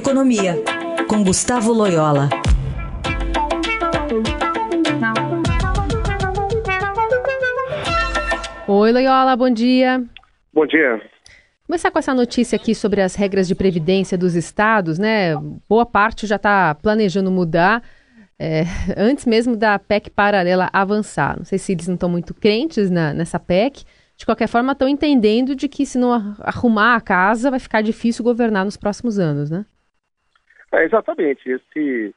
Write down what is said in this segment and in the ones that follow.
Economia, com Gustavo Loyola. Oi, Loyola, bom dia. Bom dia. Começar com essa notícia aqui sobre as regras de previdência dos estados, né? Boa parte já está planejando mudar é, antes mesmo da PEC paralela avançar. Não sei se eles não estão muito crentes na, nessa PEC. De qualquer forma, estão entendendo de que se não arrumar a casa, vai ficar difícil governar nos próximos anos, né? É, exatamente. Esse,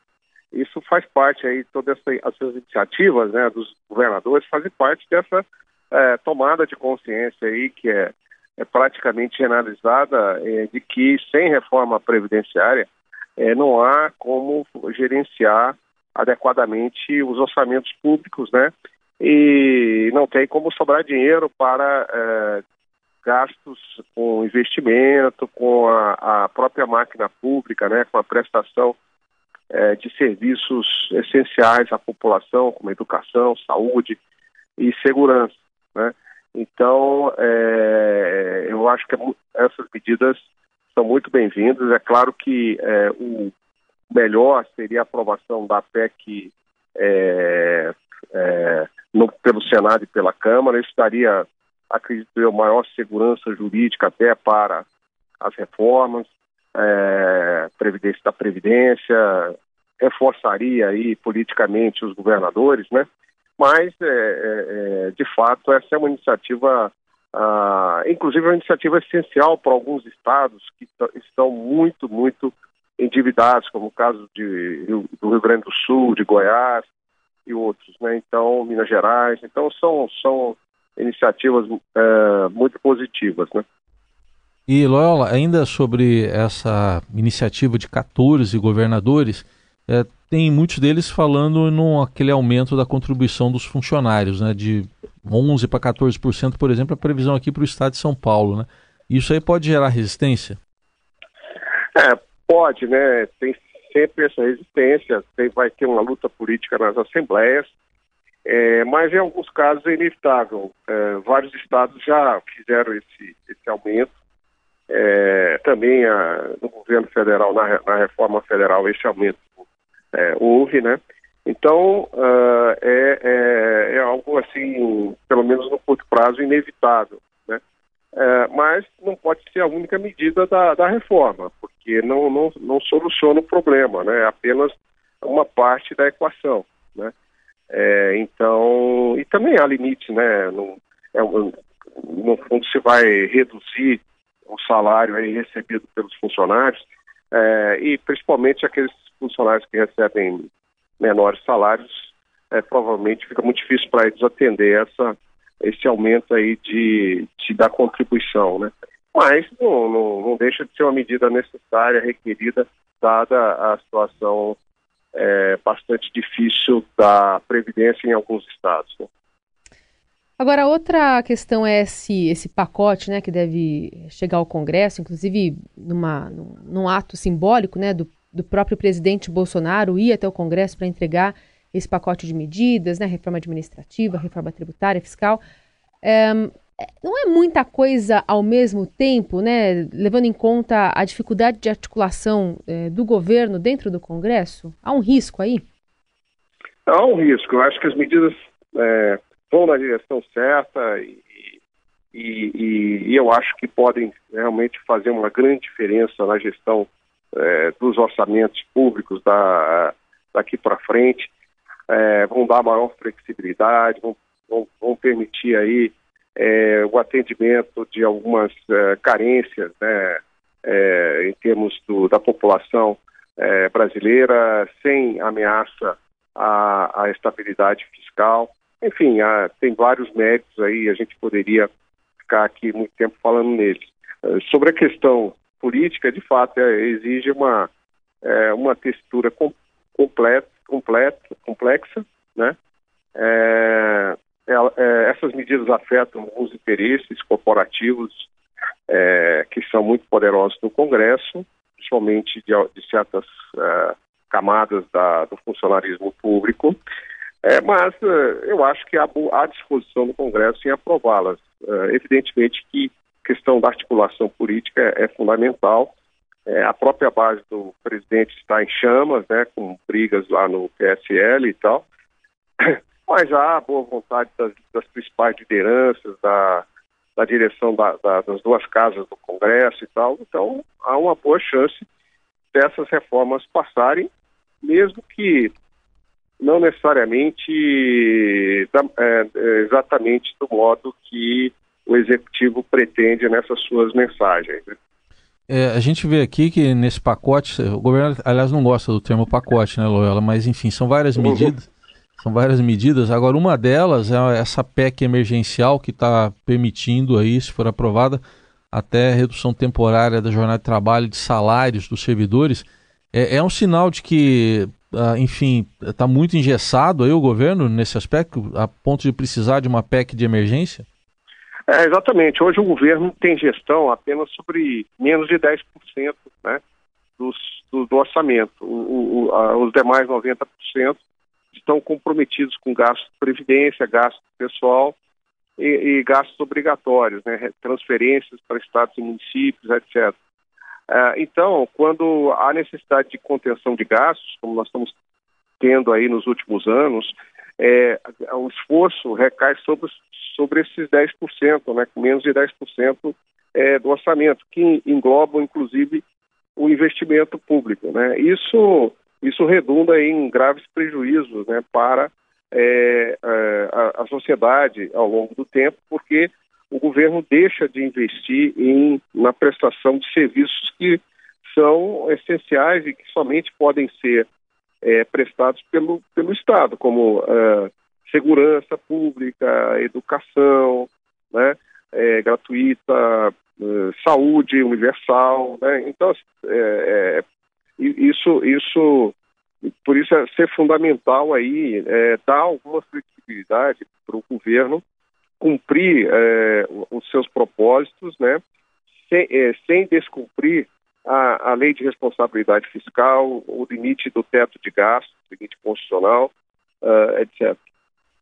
isso faz parte aí, todas essas iniciativas né, dos governadores fazem parte dessa é, tomada de consciência aí que é, é praticamente generalizada é, de que sem reforma previdenciária é, não há como gerenciar adequadamente os orçamentos públicos, né? E não tem como sobrar dinheiro para é, gastos com investimento, com a, a, própria máquina pública, né? Com a prestação é, de serviços essenciais à população, como educação, saúde e segurança, né? Então, é, eu acho que essas medidas são muito bem-vindas. É claro que é, o melhor seria a aprovação da PEC é, é, no, pelo Senado e pela Câmara. Isso daria, acredito eu, maior segurança jurídica até para as reformas, é, previdência da Previdência, reforçaria aí politicamente os governadores, né? Mas, é, é, é de fato, essa é uma iniciativa, ah, inclusive uma iniciativa essencial para alguns estados que estão muito, muito endividados, como o caso de, do Rio Grande do Sul, de Goiás e outros, né? Então, Minas Gerais. Então, são, são iniciativas é, muito positivas, né? E, Loyola, ainda sobre essa iniciativa de 14 governadores, é, tem muitos deles falando no aquele aumento da contribuição dos funcionários, né, de 11 para 14%, por exemplo, a previsão aqui para o estado de São Paulo, né? Isso aí pode gerar resistência? É, pode, né? Tem sempre essa resistência, tem, vai ter uma luta política nas assembleias, é, mas em alguns casos é inevitável. É, vários estados já fizeram esse, esse aumento. É, também a, no governo federal, na, na, reforma federal, esse aumento é, houve, né? Então, uh, é, algo assim, pelo menos no curto prazo, inevitável. Né? Mas não pode ser a única medida da, da reforma, porque não, não, não soluciona o problema, né? É apenas uma parte da equação, né? É, então, e também há limite, né? No, é, no fundo, se vai reduzir o salário recebido pelos funcionários, é, e principalmente aqueles funcionários que recebem menores salários, é, provavelmente fica muito difícil para eles atender essa, esse aumento aí de, de da contribuição, né? Mas não, não, não, deixa de ser uma medida necessária, requerida, dada a situação é, bastante difícil da Previdência em alguns estados. Né? Agora, outra questão é esse, esse pacote né, que deve chegar ao Congresso, inclusive numa, num, num ato simbólico né, do, do próprio presidente Bolsonaro ir até o Congresso para entregar esse pacote de medidas, né, reforma administrativa, reforma tributária, fiscal. É, não é muita coisa ao mesmo tempo, né, levando em conta a dificuldade de articulação é, do governo dentro do Congresso? Há um risco aí? Há um risco. Eu acho que as medidas é, vão na direção certa e, e, e, eu acho que podem realmente fazer uma grande diferença na gestão é, dos orçamentos públicos da, daqui para frente. É, vão dar maior flexibilidade, vão, vão, vão permitir aí é, o atendimento de algumas é, carências né, é, em termos do, da população é, brasileira, sem ameaça à, à estabilidade fiscal. Enfim, há, tem vários méritos aí, a gente poderia ficar aqui muito tempo falando neles. É, sobre a questão política, de fato, é, exige uma, uma textura com, completa, completa, complexa, né? É, é, é, afetam alguns interesses corporativos é, que são muito poderosos no Congresso, principalmente de, de certas é, camadas da, do funcionarismo público, é, mas é, eu acho que há, há disposição no Congresso em aprová-las. evidentemente que questão da articulação política é, fundamental É, a própria base do presidente está em chamas, né, com brigas lá no PSL e tal. Mas há boa vontade das, das principais lideranças, da, da direção da, da, das duas casas do Congresso e tal. Então, há uma boa chance dessas reformas passarem, mesmo que não necessariamente é, é, exatamente do modo que o executivo pretende nessas suas mensagens. Né? É, a gente vê aqui que nesse pacote, o governo, aliás, não gosta do termo pacote, né, Loyola? Mas enfim, são várias uhum. medidas. São várias medidas. Agora, uma delas é essa PEC emergencial que está permitindo aí, se for aprovada, até redução temporária da jornada de trabalho, de salários dos servidores. É, é um sinal de que, ah, enfim, está muito engessado aí o governo nesse aspecto, a ponto de precisar de uma PEC de emergência? É, exatamente. Hoje o governo tem gestão apenas sobre menos de 10% né, dos, do, do orçamento. O, o, a, os demais 90% estão comprometidos com gastos de previdência, gastos pessoal e, e gastos obrigatórios, né, transferências para estados e municípios, etc. É, então, quando há necessidade de contenção de gastos, como nós estamos tendo aí nos últimos anos, é, o esforço recai sobre, sobre esses 10%, né, menos de 10% é, do orçamento, que englobam, inclusive, o investimento público. Né? Isso, isso redunda em graves prejuízos né, para é, é, a, a sociedade ao longo do tempo, porque o governo deixa de investir em, na prestação de serviços que são essenciais e que somente podem ser é, prestados pelo, pelo Estado, como uh, segurança pública, educação, né, é, gratuita, uh, saúde universal, né? Então, é, é, isso, isso, por isso é ser fundamental aí é, dar alguma flexibilidade para o governo cumprir é, os seus propósitos, né? Sem, é, sem descumprir a, a lei de responsabilidade fiscal, o limite do teto de gasto, limite constitucional, uh, etc.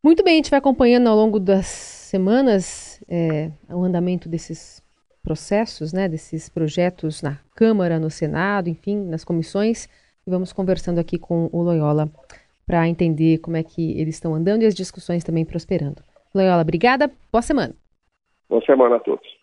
Muito bem, a gente vai acompanhando ao longo das semanas é, o andamento desses processos, né, desses projetos na Câmara, no Senado, enfim, nas comissões, e vamos conversando aqui com o Loyola para entender como é que eles estão andando e as discussões também prosperando. Loyola, obrigada, boa semana. Boa semana a todos.